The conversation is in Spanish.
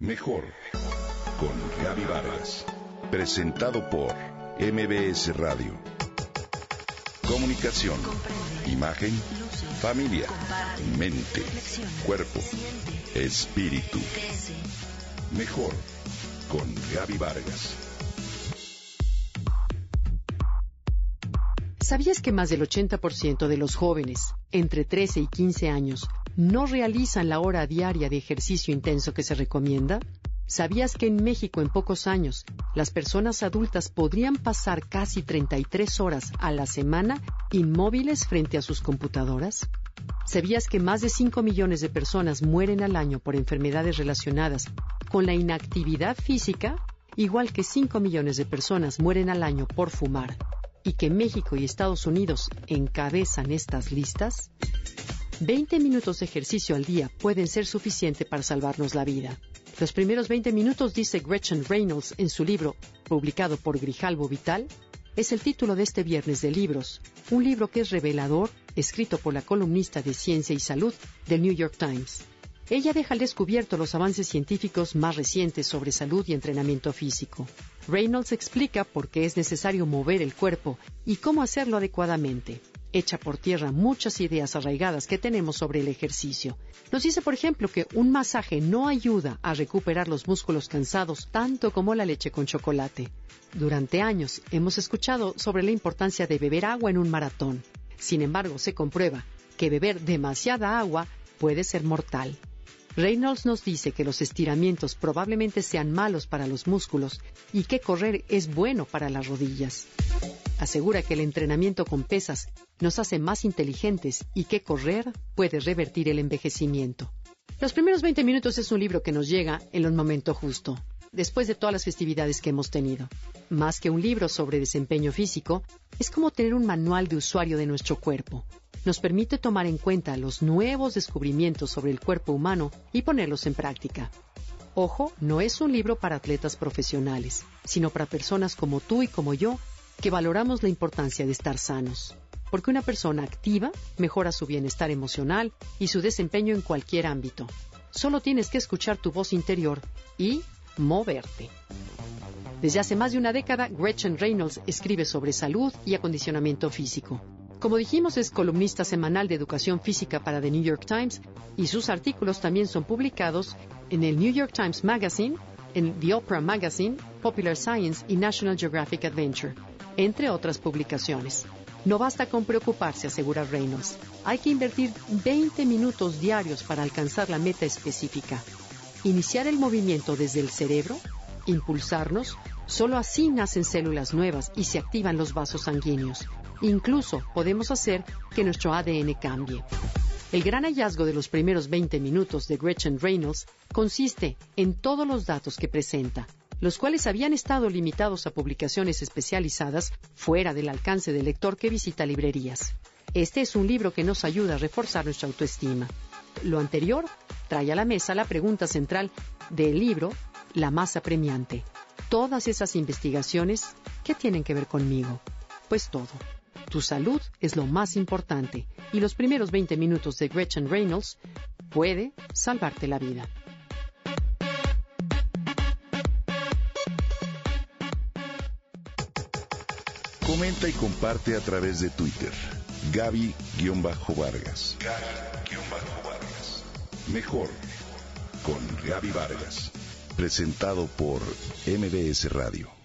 Mejor con Gaby Vargas. Presentado por MBS Radio. Comunicación, imagen, familia, mente, cuerpo, espíritu. Mejor con Gaby Vargas. ¿Sabías que más del 80% de los jóvenes entre 13 y 15 años no realizan la hora diaria de ejercicio intenso que se recomienda? ¿Sabías que en México en pocos años las personas adultas podrían pasar casi 33 horas a la semana inmóviles frente a sus computadoras? ¿Sabías que más de 5 millones de personas mueren al año por enfermedades relacionadas con la inactividad física? Igual que 5 millones de personas mueren al año por fumar y que México y Estados Unidos encabezan estas listas? 20 minutos de ejercicio al día pueden ser suficiente para salvarnos la vida. Los primeros 20 minutos, dice Gretchen Reynolds en su libro, publicado por Grijalbo Vital, es el título de este viernes de libros, un libro que es revelador, escrito por la columnista de Ciencia y Salud del New York Times. Ella deja al descubierto los avances científicos más recientes sobre salud y entrenamiento físico. Reynolds explica por qué es necesario mover el cuerpo y cómo hacerlo adecuadamente. Echa por tierra muchas ideas arraigadas que tenemos sobre el ejercicio. Nos dice, por ejemplo, que un masaje no ayuda a recuperar los músculos cansados tanto como la leche con chocolate. Durante años hemos escuchado sobre la importancia de beber agua en un maratón. Sin embargo, se comprueba que beber demasiada agua puede ser mortal. Reynolds nos dice que los estiramientos probablemente sean malos para los músculos y que correr es bueno para las rodillas. Asegura que el entrenamiento con pesas nos hace más inteligentes y que correr puede revertir el envejecimiento. Los primeros 20 minutos es un libro que nos llega en el momento justo, después de todas las festividades que hemos tenido. Más que un libro sobre desempeño físico, es como tener un manual de usuario de nuestro cuerpo, nos permite tomar en cuenta los nuevos descubrimientos sobre el cuerpo humano y ponerlos en práctica. Ojo, no es un libro para atletas profesionales, sino para personas como tú y como yo que valoramos la importancia de estar sanos. Porque una persona activa mejora su bienestar emocional y su desempeño en cualquier ámbito. Solo tienes que escuchar tu voz interior y moverte. Desde hace más de una década, Gretchen Reynolds escribe sobre salud y acondicionamiento físico. Como dijimos, es columnista semanal de educación física para The New York Times y sus artículos también son publicados en el New York Times Magazine, en The Oprah Magazine, Popular Science y National Geographic Adventure, entre otras publicaciones. No basta con preocuparse, asegura Reynolds. Hay que invertir 20 minutos diarios para alcanzar la meta específica. Iniciar el movimiento desde el cerebro, impulsarnos, solo así nacen células nuevas y se activan los vasos sanguíneos. Incluso podemos hacer que nuestro ADN cambie. El gran hallazgo de los primeros 20 minutos de Gretchen Reynolds consiste en todos los datos que presenta, los cuales habían estado limitados a publicaciones especializadas fuera del alcance del lector que visita librerías. Este es un libro que nos ayuda a reforzar nuestra autoestima. Lo anterior trae a la mesa la pregunta central del libro, La masa premiante. Todas esas investigaciones, ¿qué tienen que ver conmigo? Pues todo. Tu salud es lo más importante y los primeros 20 minutos de Gretchen Reynolds puede salvarte la vida. Comenta y comparte a través de Twitter. Gaby-Vargas. Gaby-Vargas. Mejor con Gaby Vargas. Presentado por MBS Radio.